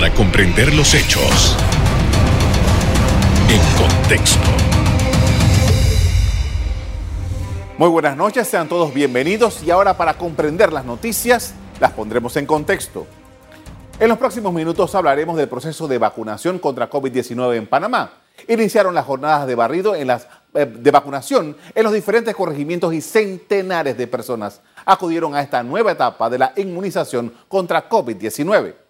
para comprender los hechos en contexto. Muy buenas noches, sean todos bienvenidos y ahora para comprender las noticias las pondremos en contexto. En los próximos minutos hablaremos del proceso de vacunación contra COVID-19 en Panamá. Iniciaron las jornadas de barrido en las, eh, de vacunación en los diferentes corregimientos y centenares de personas acudieron a esta nueva etapa de la inmunización contra COVID-19.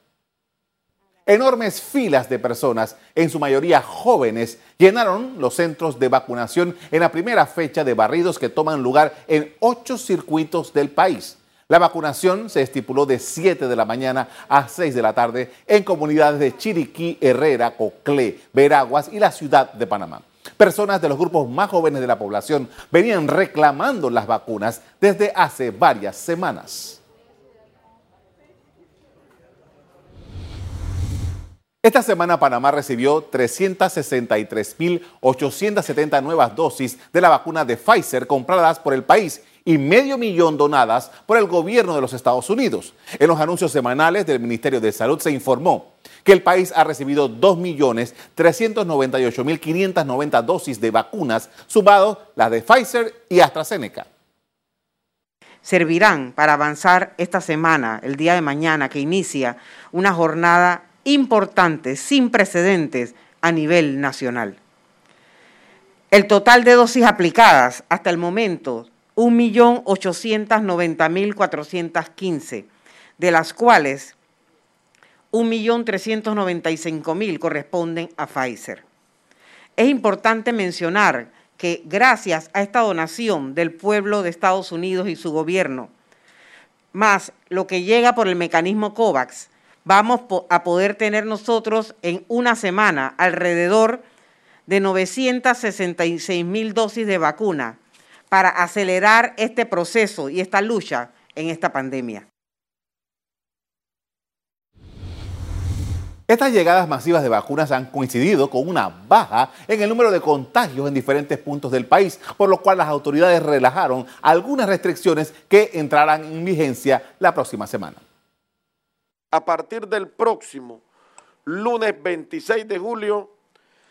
Enormes filas de personas, en su mayoría jóvenes, llenaron los centros de vacunación en la primera fecha de barridos que toman lugar en ocho circuitos del país. La vacunación se estipuló de 7 de la mañana a 6 de la tarde en comunidades de Chiriquí, Herrera, Coclé, Veraguas y la ciudad de Panamá. Personas de los grupos más jóvenes de la población venían reclamando las vacunas desde hace varias semanas. Esta semana Panamá recibió 363.870 nuevas dosis de la vacuna de Pfizer compradas por el país y medio millón donadas por el gobierno de los Estados Unidos. En los anuncios semanales del Ministerio de Salud se informó que el país ha recibido 2.398.590 dosis de vacunas, sumado las de Pfizer y AstraZeneca. Servirán para avanzar esta semana, el día de mañana, que inicia una jornada importante, sin precedentes a nivel nacional. El total de dosis aplicadas hasta el momento, 1.890.415, de las cuales 1.395.000 corresponden a Pfizer. Es importante mencionar que gracias a esta donación del pueblo de Estados Unidos y su gobierno, más lo que llega por el mecanismo COVAX, vamos a poder tener nosotros en una semana alrededor de 966 mil dosis de vacuna para acelerar este proceso y esta lucha en esta pandemia. Estas llegadas masivas de vacunas han coincidido con una baja en el número de contagios en diferentes puntos del país, por lo cual las autoridades relajaron algunas restricciones que entrarán en vigencia la próxima semana a partir del próximo lunes 26 de julio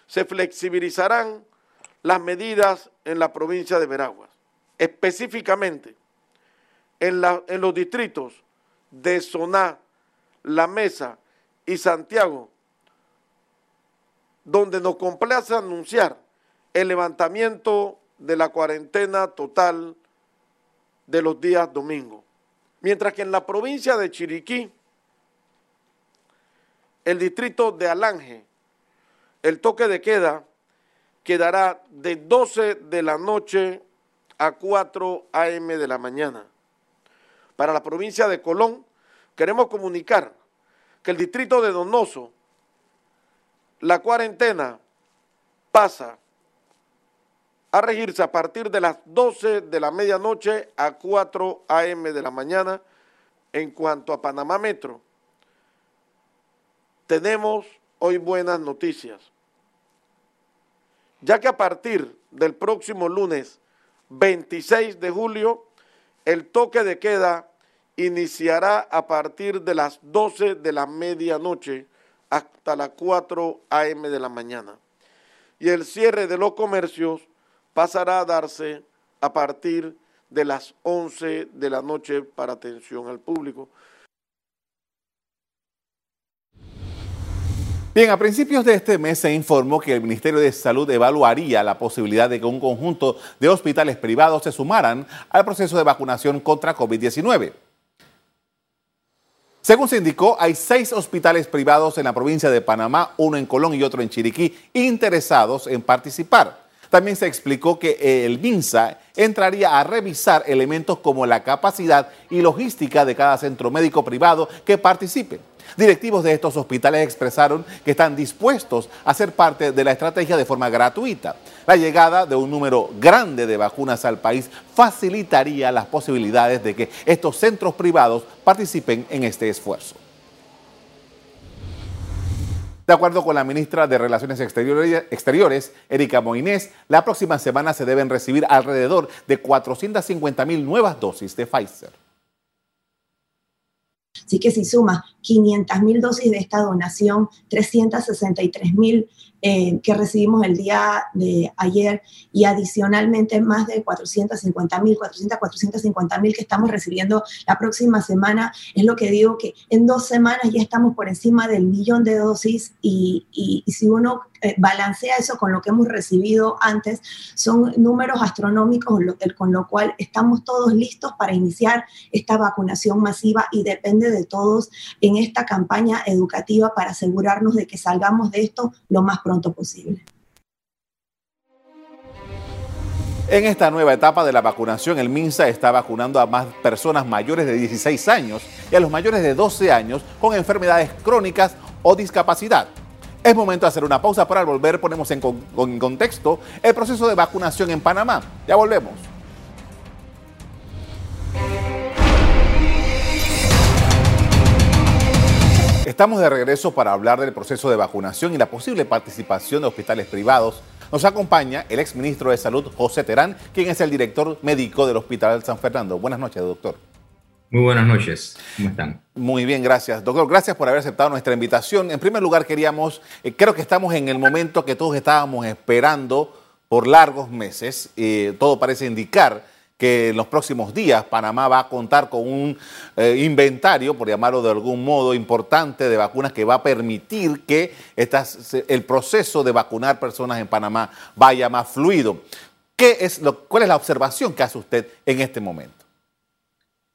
se flexibilizarán las medidas en la provincia de Veraguas, específicamente en, los distritos de Soná, La Mesa y Santiago, donde nos complace anunciar el levantamiento de la cuarentena total de los días domingos. Mientras que en la provincia de Chiriquí el distrito de Alange, el toque de queda quedará de 12 de la noche a 4 a.m. de la mañana. Para la provincia de Colón, queremos comunicar que el distrito de Donoso, la cuarentena pasa a regirse a partir de las 12 de la medianoche a 4 a.m. de la mañana. En cuanto a Panamá Metro, tenemos hoy buenas noticias, ya que a partir del próximo lunes 26 de julio, el toque de queda iniciará a partir de las 12 de la medianoche hasta las 4 a.m. de la mañana. Y el cierre de los comercios pasará a darse a partir de las 11 de la noche para atención al público. Bien, a principios de este mes se informó que el Ministerio de Salud evaluaría la posibilidad de que un conjunto de hospitales privados se sumaran al proceso de vacunación contra COVID-19. Según se indicó, hay seis hospitales privados en la provincia de Panamá, uno en Colón y otro en Chiriquí, interesados en participar. También se explicó que el MINSA entraría a revisar elementos como la capacidad y logística de cada centro médico privado que participe. Directivos de estos hospitales expresaron que están dispuestos a ser parte de la estrategia de forma gratuita. La llegada de un número grande de vacunas al país facilitaría las posibilidades de que estos centros privados participen en este esfuerzo. De acuerdo con la ministra de Relaciones Exteriores, Erika Moinés, la próxima semana se deben recibir alrededor de 450 mil nuevas dosis de Pfizer. Así que si suma 500 mil dosis de esta donación, 363 mil eh, que recibimos el día de ayer y adicionalmente más de 450 mil, 400, 450 mil que estamos recibiendo la próxima semana, es lo que digo que en dos semanas ya estamos por encima del millón de dosis y, y si uno eh, balancea eso con lo que hemos recibido antes, son números astronómicos, con lo cual estamos todos listos para iniciar esta vacunación masiva y depende de todos en esta campaña educativa para asegurarnos de que salgamos de esto lo más pronto posible. En esta nueva etapa de la vacunación, el MINSA está vacunando a más personas mayores de 16 años y a los mayores de 12 años con enfermedades crónicas o discapacidad. Es momento de hacer una pausa para volver ponemos en, contexto el proceso de vacunación en Panamá. Ya volvemos. Estamos de regreso para hablar del proceso de vacunación y la posible participación de hospitales privados. Nos acompaña el exministro de Salud, José Terán, quien es el director médico del Hospital San Fernando. Buenas noches, doctor. Muy buenas noches, ¿cómo están? Muy bien, gracias. Doctor, gracias por haber aceptado nuestra invitación. En primer lugar, queríamos, eh, creo que estamos en el momento que todos estábamos esperando por largos meses. Eh, todo parece indicar que en los próximos días Panamá va a contar con un eh, inventario, por llamarlo de algún modo, importante de vacunas que va a permitir que el proceso de vacunar personas en Panamá vaya más fluido. ¿Qué es lo, ¿Cuál es la observación que hace usted en este momento?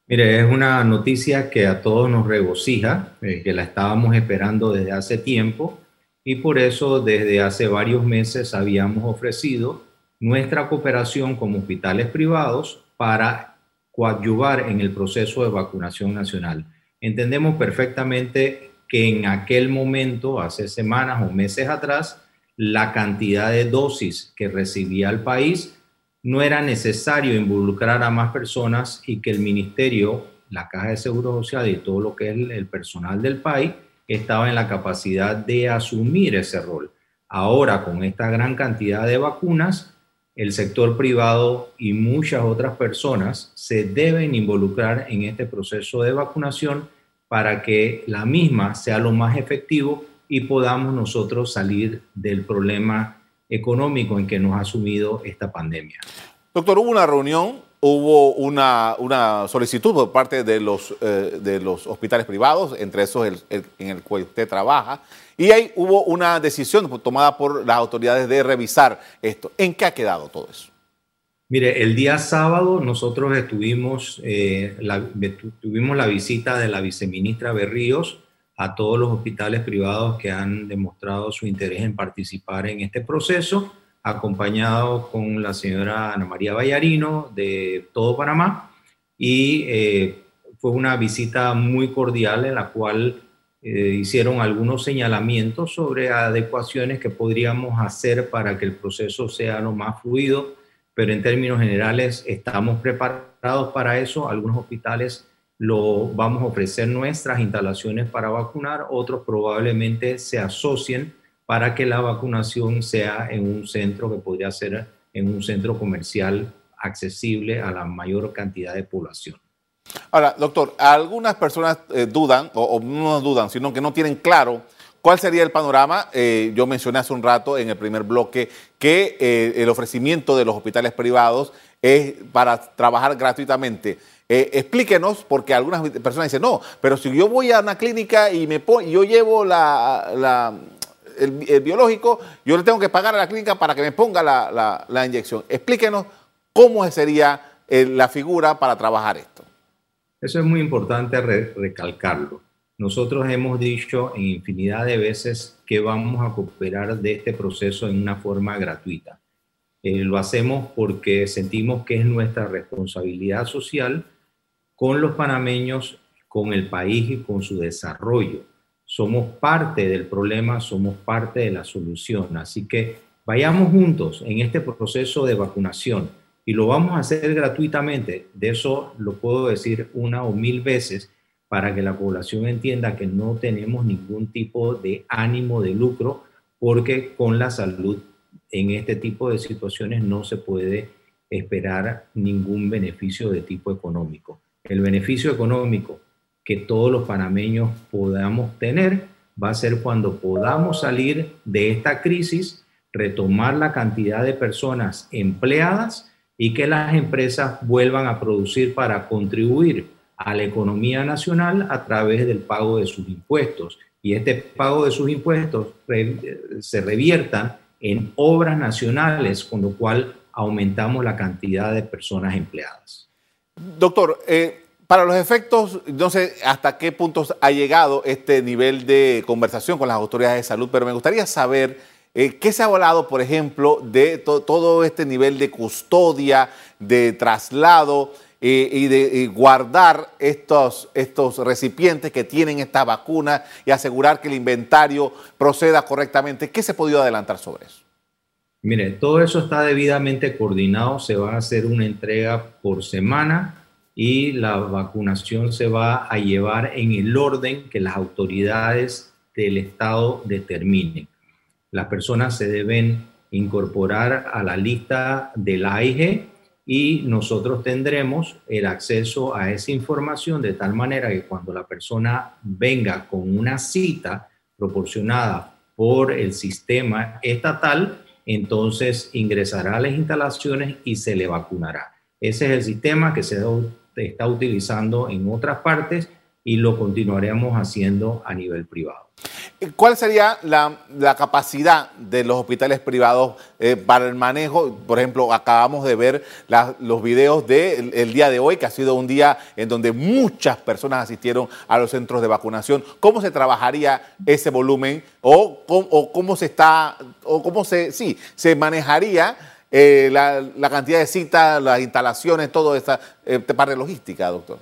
Mire, es una noticia que a todos nos regocija, eh, que la estábamos esperando desde hace tiempo y por eso desde hace varios meses habíamos ofrecido nuestra cooperación como hospitales privados para coadyuvar en el proceso de vacunación nacional. Entendemos perfectamente que en aquel momento, hace semanas o meses atrás, la cantidad de dosis que recibía el país no era necesario involucrar a más personas y que el ministerio, la Caja de Seguro Social y todo lo que es el, personal del país estaba en la capacidad de asumir ese rol. Ahora, con esta gran cantidad de vacunas, el sector privado y muchas otras personas se deben involucrar en este proceso de vacunación para que la misma sea lo más efectivo y podamos nosotros salir del problema económico en que nos ha sumido esta pandemia. Doctor, hubo una reunión, hubo una, una solicitud por parte de los, eh, de los hospitales privados, entre esos en el cual usted trabaja, y ahí hubo una decisión tomada por las autoridades de revisar esto. ¿En qué ha quedado todo eso? Mire, el día sábado nosotros estuvimos, eh, tuvimos la visita de la viceministra Berríos a todos los hospitales privados que han demostrado su interés en participar en este proceso, acompañado con la señora Ana María Vallarino de todo Panamá. Y eh, fue una visita muy cordial en la cual eh, hicieron algunos señalamientos sobre adecuaciones que podríamos hacer para que el proceso sea lo más fluido, pero en términos generales estamos preparados para eso. Algunos hospitales lo vamos a ofrecer nuestras instalaciones para vacunar, otros probablemente se asocien para que la vacunación sea en un centro que podría ser en un centro comercial accesible a la mayor cantidad de población. Ahora, doctor, algunas personas eh, dudan, o, no dudan, sino que no tienen claro cuál sería el panorama. Eh, yo mencioné hace un rato en el primer bloque que eh, el ofrecimiento de los hospitales privados es para trabajar gratuitamente. Eh, explíquenos, porque algunas personas dicen, no, pero si yo voy a una clínica y me yo llevo la, el, biológico, yo le tengo que pagar a la clínica para que me ponga la, inyección. Explíquenos cómo sería eh, la figura para trabajar esto. Eso es muy importante recalcarlo. Nosotros hemos dicho en infinidad de veces que vamos a cooperar de este proceso en una forma gratuita. Eh, lo hacemos porque sentimos que es nuestra responsabilidad social con los panameños, con el país y con su desarrollo. Somos parte del problema, somos parte de la solución. Así que vayamos juntos en este proceso de vacunación y lo vamos a hacer gratuitamente. De eso lo puedo decir una o mil veces para que la población entienda que no tenemos ningún tipo de ánimo de lucro porque con la salud en este tipo de situaciones no se puede esperar ningún beneficio de tipo económico el beneficio económico que todos los panameños podamos tener va a ser cuando podamos salir de esta crisis, retomar la cantidad de personas empleadas y que las empresas vuelvan a producir para contribuir a la economía nacional a través del pago de sus impuestos. Y este pago de sus impuestos se reviertan en obras nacionales, con lo cual aumentamos la cantidad de personas empleadas. Doctor, eh, para los efectos, no sé hasta qué puntos ha llegado este nivel de conversación con las autoridades de salud, pero me gustaría saber eh, qué se ha hablado, por ejemplo, de todo este nivel de custodia, de traslado eh, y de guardar estos, estos recipientes que tienen esta vacuna y asegurar que el inventario proceda correctamente. ¿Qué se ha podido adelantar sobre eso? Mire, todo eso está debidamente coordinado, se va a hacer una entrega por semana y la vacunación se va a llevar en el orden que las autoridades del Estado determinen. Las personas se deben incorporar a la lista del AIG y nosotros tendremos el acceso a esa información de tal manera que cuando la persona venga con una cita proporcionada por el sistema estatal, entonces ingresará a las instalaciones y se le vacunará. Ese es el sistema que se está utilizando en otras partes y lo continuaremos haciendo a nivel privado. ¿Cuál sería la, capacidad de los hospitales privados eh, para el manejo? Por ejemplo, acabamos de ver los videos del día de hoy, que ha sido un día en donde muchas personas asistieron a los centros de vacunación. ¿Cómo se trabajaría ese volumen o, cómo se está, o cómo se, sí, se manejaría eh, la, cantidad de citas, las instalaciones, todo esta eh, parte logística, doctor?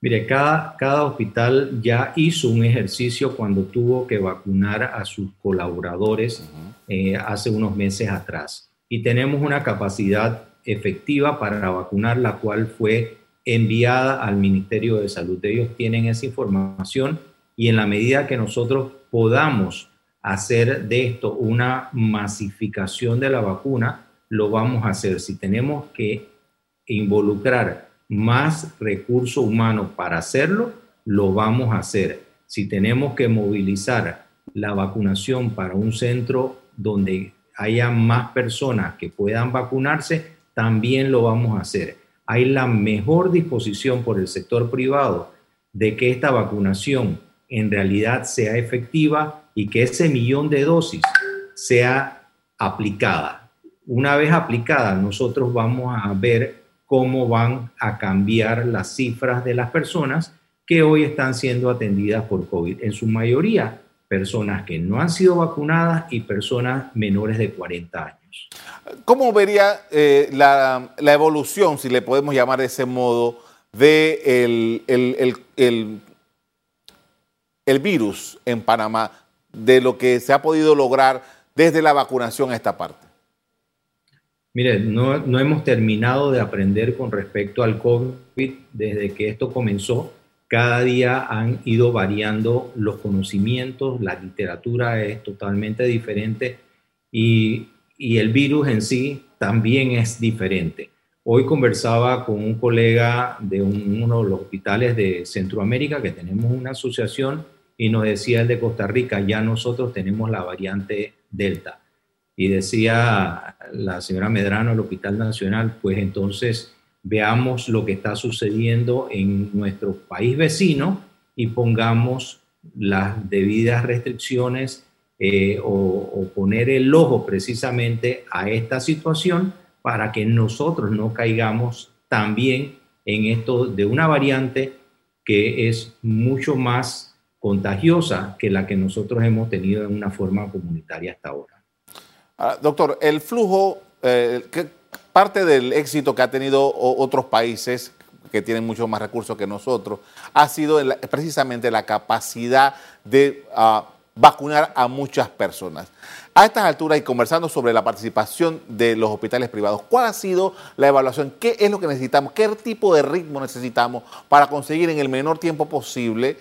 Mire, cada, cada hospital ya hizo un ejercicio cuando tuvo que vacunar a sus colaboradores eh, hace unos meses atrás. Y tenemos una capacidad efectiva para vacunar, la cual fue enviada al Ministerio de Salud. Ellos tienen esa información y en la medida que nosotros podamos hacer de esto una masificación de la vacuna, lo vamos a hacer. Si tenemos que involucrar más recurso humano para hacerlo, lo vamos a hacer. Si tenemos que movilizar la vacunación para un centro donde haya más personas que puedan vacunarse, también lo vamos a hacer. Hay la mejor disposición por el sector privado de que esta vacunación en realidad sea efectiva y que ese millón de dosis sea aplicada una vez aplicada, nosotros vamos a ver cómo van a cambiar las cifras de las personas que hoy están siendo atendidas por COVID. En su mayoría, personas que no han sido vacunadas y personas menores de 40 años. ¿Cómo vería eh, la, evolución, si le podemos llamar de ese modo, de el, virus en Panamá, de lo que se ha podido lograr desde la vacunación a esta parte? Mire, no, no, hemos terminado de aprender con respecto al COVID desde que esto comenzó. Cada día han ido variando los conocimientos, la literatura es totalmente diferente y, y el virus en sí también es diferente. Hoy conversaba con un colega de uno de los hospitales de Centroamérica, que tenemos una asociación, y nos decía el de Costa Rica, ya nosotros tenemos la variante Delta y decía la señora Medrano del Hospital Nacional, pues entonces veamos lo que está sucediendo en nuestro país vecino y pongamos las debidas restricciones eh, o, poner el ojo precisamente a esta situación para que nosotros no caigamos también en esto de una variante que es mucho más contagiosa que la que nosotros hemos tenido en una forma comunitaria hasta ahora. Ah, doctor, el flujo, eh, parte del éxito que ha tenido otros países que tienen mucho más recursos que nosotros, ha sido precisamente la capacidad de ah, vacunar a muchas personas. A estas alturas y conversando sobre la participación de los hospitales privados, ¿cuál ha sido la evaluación? ¿Qué es lo que necesitamos? ¿Qué tipo de ritmo necesitamos para conseguir en el menor tiempo posible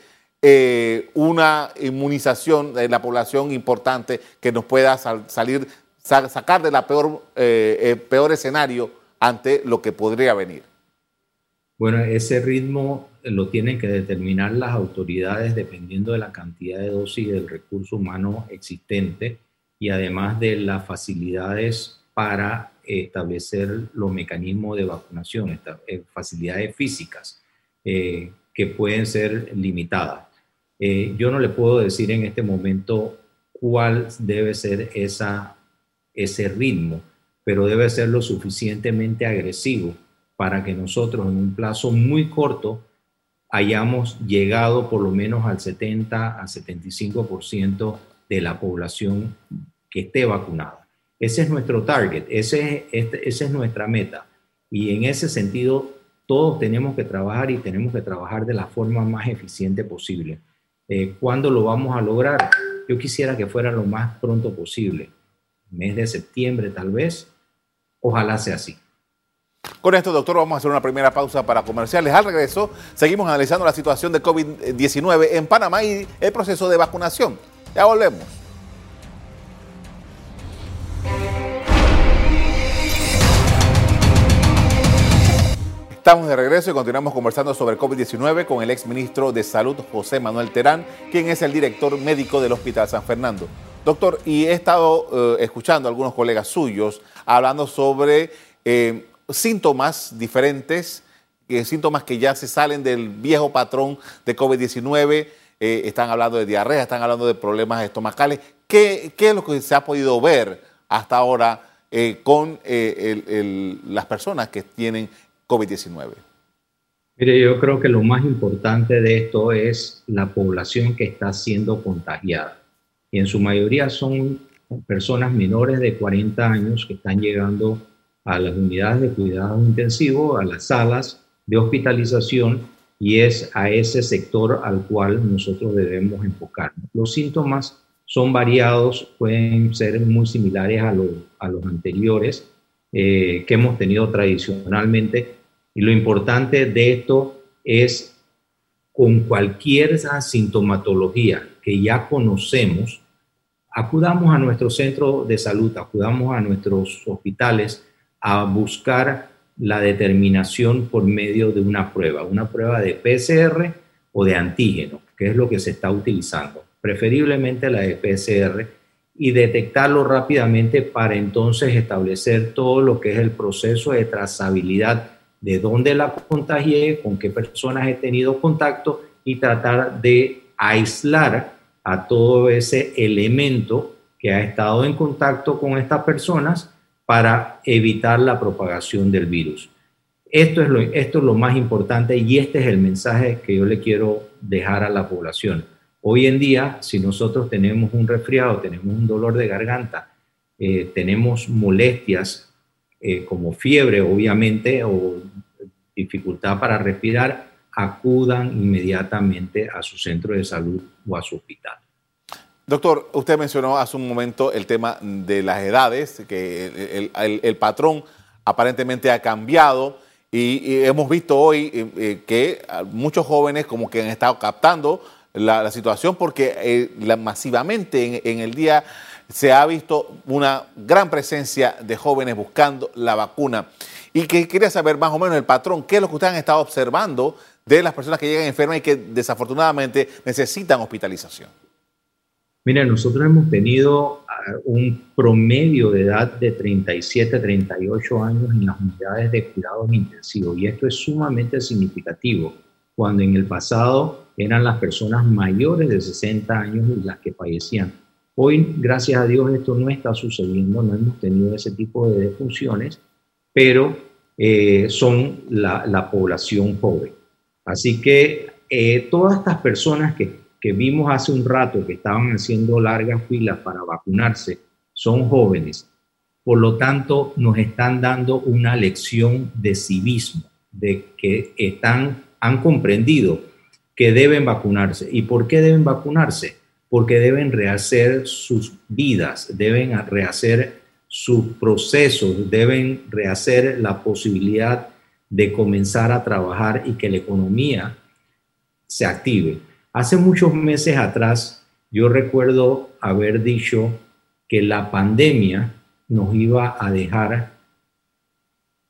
eh, una inmunización de la población importante que nos pueda salir sacar de la peor, eh, peor escenario ante lo que podría venir? Bueno, ese ritmo lo tienen que determinar las autoridades dependiendo de la cantidad de dosis del recurso humano existente y además de las facilidades para establecer los mecanismos de vacunación, eh, facilidades físicas eh, que pueden ser limitadas. Eh, yo no le puedo decir en este momento cuál debe ser esa, ese ritmo, pero debe ser lo suficientemente agresivo para que nosotros en un plazo muy corto hayamos llegado por lo menos al 70 a 75% de la población que esté vacunada. Ese es nuestro target, ese, este, esa es nuestra meta. Y en ese sentido, todos tenemos que trabajar y tenemos que trabajar de la forma más eficiente posible. Eh, ¿Cuándo lo vamos a lograr? Yo quisiera que fuera lo más pronto posible, mes de septiembre tal vez. Ojalá sea así. Con esto, doctor, vamos a hacer una primera pausa para comerciales. Al regreso, seguimos analizando la situación de COVID-19 en Panamá y el proceso de vacunación. Ya volvemos. Estamos de regreso y continuamos conversando sobre COVID-19 con el ex ministro de Salud, José Manuel Terán, quien es el director médico del Hospital San Fernando. Doctor, y he estado eh, escuchando a algunos colegas suyos hablando sobre eh, síntomas diferentes, eh, síntomas que ya se salen del viejo patrón de COVID-19. están hablando de diarrea, están hablando de problemas estomacales. ¿Qué, es lo que se ha podido ver hasta ahora con las personas que tienen COVID-19? Mire, yo creo que lo más importante de esto es la población que está siendo contagiada. Y en su mayoría son personas menores de 40 años que están llegando a las unidades de cuidado intensivo, a las salas de hospitalización, y es a ese sector al cual nosotros debemos enfocarnos. Los síntomas son variados, pueden ser muy similares a, a los anteriores eh, que hemos tenido tradicionalmente, y lo importante de esto es con cualquier sintomatología que ya conocemos, acudamos a nuestro centro de salud, acudamos a nuestros hospitales a buscar la determinación por medio de una prueba, una prueba de PCR o de antígeno, que es lo que se está utilizando, preferiblemente la de PCR, y detectarlo rápidamente para entonces establecer todo lo que es el proceso de trazabilidad de dónde la contagié, con qué personas he tenido contacto y tratar de aislar a todo ese elemento que ha estado en contacto con estas personas para evitar la propagación del virus. Esto es, lo, esto es lo más importante y este es el mensaje que yo le quiero dejar a la población. Hoy en día, si nosotros tenemos un resfriado, tenemos un dolor de garganta, eh, tenemos molestias eh, como fiebre, obviamente, o dificultad para respirar, acudan inmediatamente a su centro de salud o a su hospital. Doctor, usted mencionó hace un momento el tema de las edades, que el, patrón aparentemente ha cambiado y, hemos visto hoy eh, eh, que muchos jóvenes como que han estado captando la, situación porque masivamente en el día se ha visto una gran presencia de jóvenes buscando la vacuna. Y que quería saber más o menos el patrón, qué es lo que ustedes han estado observando de las personas que llegan enfermas y que desafortunadamente necesitan hospitalización. Mira, nosotros hemos tenido ah, un promedio de edad de 37, 38 años en las unidades de cuidados intensivos y esto es sumamente significativo cuando en el pasado eran las personas mayores de 60 años las que fallecían. Hoy, gracias a Dios, esto no está sucediendo, no hemos tenido ese tipo de defunciones, pero eh, son la, población joven. Así que eh, todas estas personas que, que vimos hace un rato que estaban haciendo largas filas para vacunarse son jóvenes. Por lo tanto, nos están dando una lección de civismo, de que están, han comprendido que deben vacunarse. ¿Y por qué deben vacunarse? porque deben rehacer sus vidas, deben rehacer sus procesos, deben rehacer la posibilidad de comenzar a trabajar y que la economía se active. Hace muchos meses atrás, yo recuerdo haber dicho que la pandemia nos iba a dejar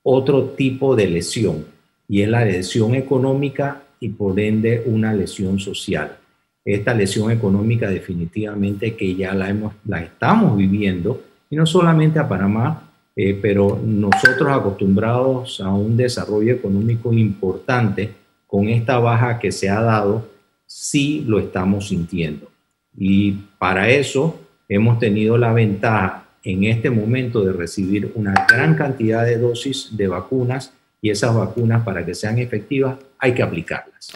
otro tipo de lesión y es la lesión económica y por ende una lesión social. Esta lesión económica definitivamente que ya la, hemos, la estamos viviendo, y no solamente a Panamá, eh, pero nosotros acostumbrados a un desarrollo económico importante, con esta baja que se ha dado, sí lo estamos sintiendo. Y para eso hemos tenido la ventaja en este momento de recibir una gran cantidad de dosis de vacunas y esas vacunas para que sean efectivas hay que aplicarlas.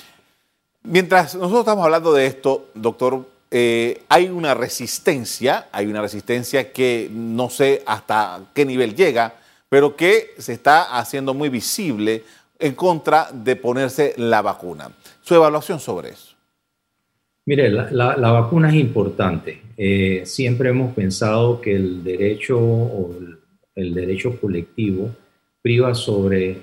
Mientras nosotros estamos hablando de esto, doctor, eh, hay una resistencia, hay una resistencia que no sé hasta qué nivel llega, pero que se está haciendo muy visible en contra de ponerse la vacuna. Su evaluación sobre eso. Mire, la, vacuna es importante. Eh, siempre hemos pensado que el derecho o el, derecho colectivo priva sobre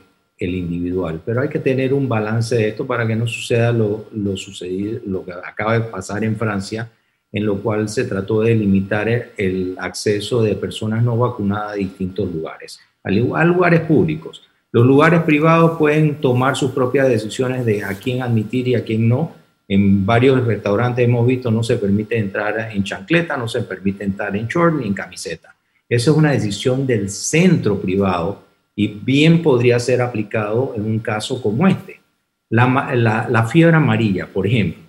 el individual, pero hay que tener un balance de esto para que no suceda lo, lo sucedido, lo que acaba de pasar en Francia, en lo cual se trató de limitar el, acceso de personas no vacunadas a distintos lugares, a lugares públicos. Los lugares privados pueden tomar sus propias decisiones de a quién admitir y a quién no, en varios restaurantes hemos visto no se permite entrar en chancleta, no se permite entrar en short ni en camiseta. Esa es una decisión del centro privado y bien podría ser aplicado en un caso como este. La, fiebre amarilla, por ejemplo.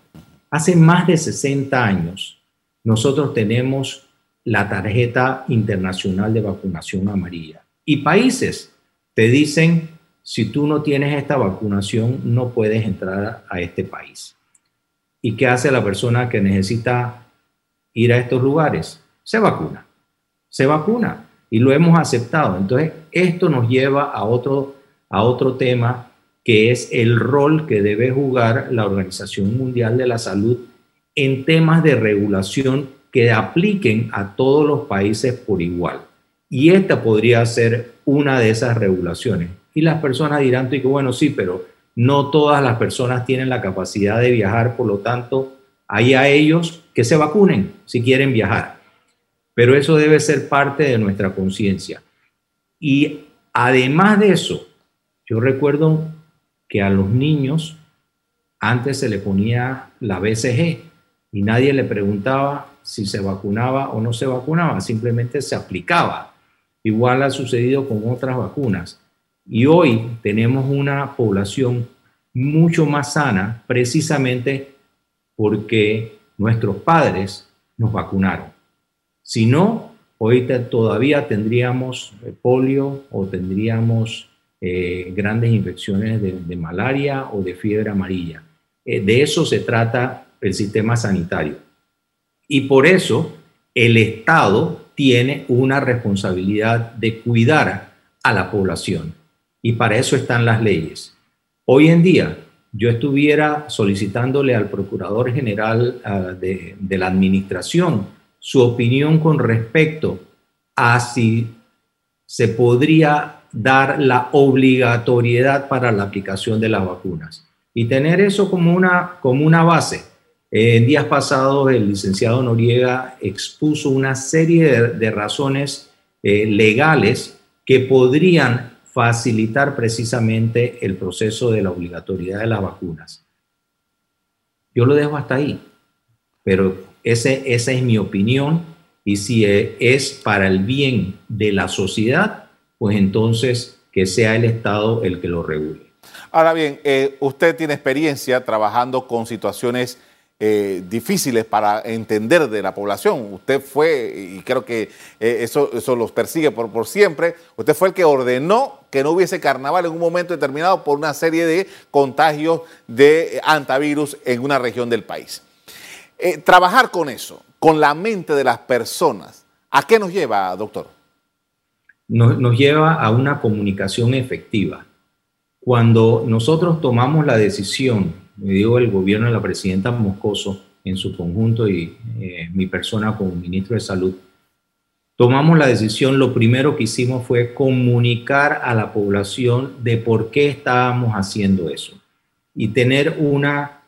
Hace más de 60 años nosotros tenemos la tarjeta internacional de vacunación amarilla y países te dicen, si tú no tienes esta vacunación, no puedes entrar a este país. ¿Y qué hace la persona que necesita ir a estos lugares? Se vacuna. Se vacuna. Y lo hemos aceptado. Entonces, esto nos lleva a otro, a otro tema que es el rol que debe jugar la Organización Mundial de la Salud en temas de regulación que apliquen a todos los países por igual. Y esta podría ser una de esas regulaciones. Y las personas dirán, bueno, sí, pero no todas las personas tienen la capacidad de viajar, por lo tanto, hay a ellos que se vacunen si quieren viajar. Pero eso debe ser parte de nuestra conciencia. Y además de eso, yo recuerdo que a los niños antes se le ponía la BCG y nadie le preguntaba si se vacunaba o no se vacunaba, simplemente se aplicaba. Igual ha sucedido con otras vacunas. Y hoy tenemos una población mucho más sana precisamente porque nuestros padres nos vacunaron. Si no, hoy todavía tendríamos eh, polio o tendríamos eh, grandes infecciones de, malaria o de fiebre amarilla. Eh, de eso se trata el sistema sanitario. Y por eso el Estado tiene una responsabilidad de cuidar a la población y para eso están las leyes. Hoy en día, yo estuviera solicitándole al Procurador General ah, de la Administración su opinión con respecto a si se podría dar la obligatoriedad para la aplicación de las vacunas y tener eso como una, como una base. En días pasados, el licenciado Noriega expuso una serie de, razones eh, legales que podrían facilitar precisamente el proceso de la obligatoriedad de las vacunas. Yo lo dejo hasta ahí, pero ese, esa es mi opinión y si es para el bien de la sociedad, pues entonces que sea el Estado el que lo regule. Ahora bien, eh, usted tiene experiencia trabajando con situaciones eh, difíciles para entender de la población. Usted fue, y creo que eh, eso, eso los persigue por, por siempre, usted fue el que ordenó que no hubiese carnaval en un momento determinado por una serie de contagios de antivirus en una región del país. Eh, trabajar con eso, con la mente de las personas, ¿a qué nos lleva, doctor? Nos, nos lleva a una comunicación efectiva. Cuando nosotros tomamos la decisión me digo el gobierno de la presidenta Moscoso en su conjunto y eh, mi persona como ministro de Salud, tomamos la decisión, lo primero que hicimos fue comunicar a la población de por qué estábamos haciendo eso y tener una,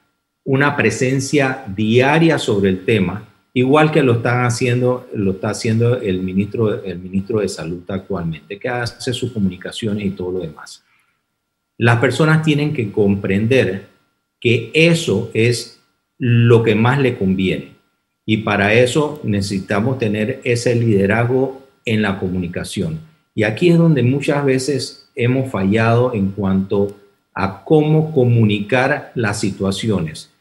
una presencia diaria sobre el tema, igual que lo están haciendo, lo está haciendo el ministro, el ministro de Salud actualmente, que hace sus comunicaciones y todo lo demás. las personas tienen que comprender que eso es lo que más le conviene. Y para eso necesitamos tener ese liderazgo en la comunicación. Y aquí es donde muchas veces hemos fallado en cuanto a cómo comunicar las situaciones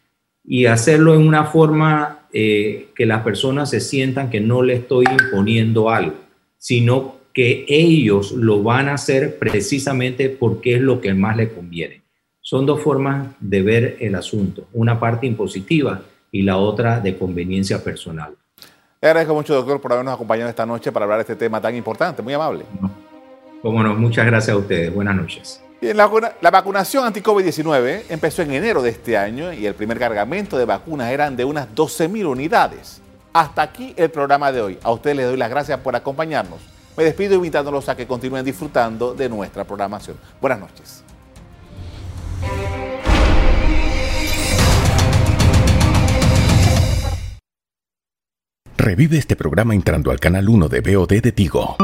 y hacerlo en una forma eh, que las personas se sientan que no le estoy imponiendo algo, sino que ellos lo van a hacer precisamente porque es lo que más le conviene. Son dos formas de ver el asunto, una parte impositiva y la otra de conveniencia personal. Le agradezco mucho, doctor, por habernos acompañado esta noche para hablar de este tema tan importante, muy amable. Cómo no, muchas gracias a ustedes. Buenas noches. La, la, vacunación anti-COVID-19 empezó en enero de este año y el primer cargamento de vacunas eran de unas 12.000 unidades. Hasta aquí el programa de hoy. A ustedes les doy las gracias por acompañarnos. Me despido invitándolos a que continúen disfrutando de nuestra programación. Buenas noches. Revive este programa entrando al canal 1 de BOD de Tigo.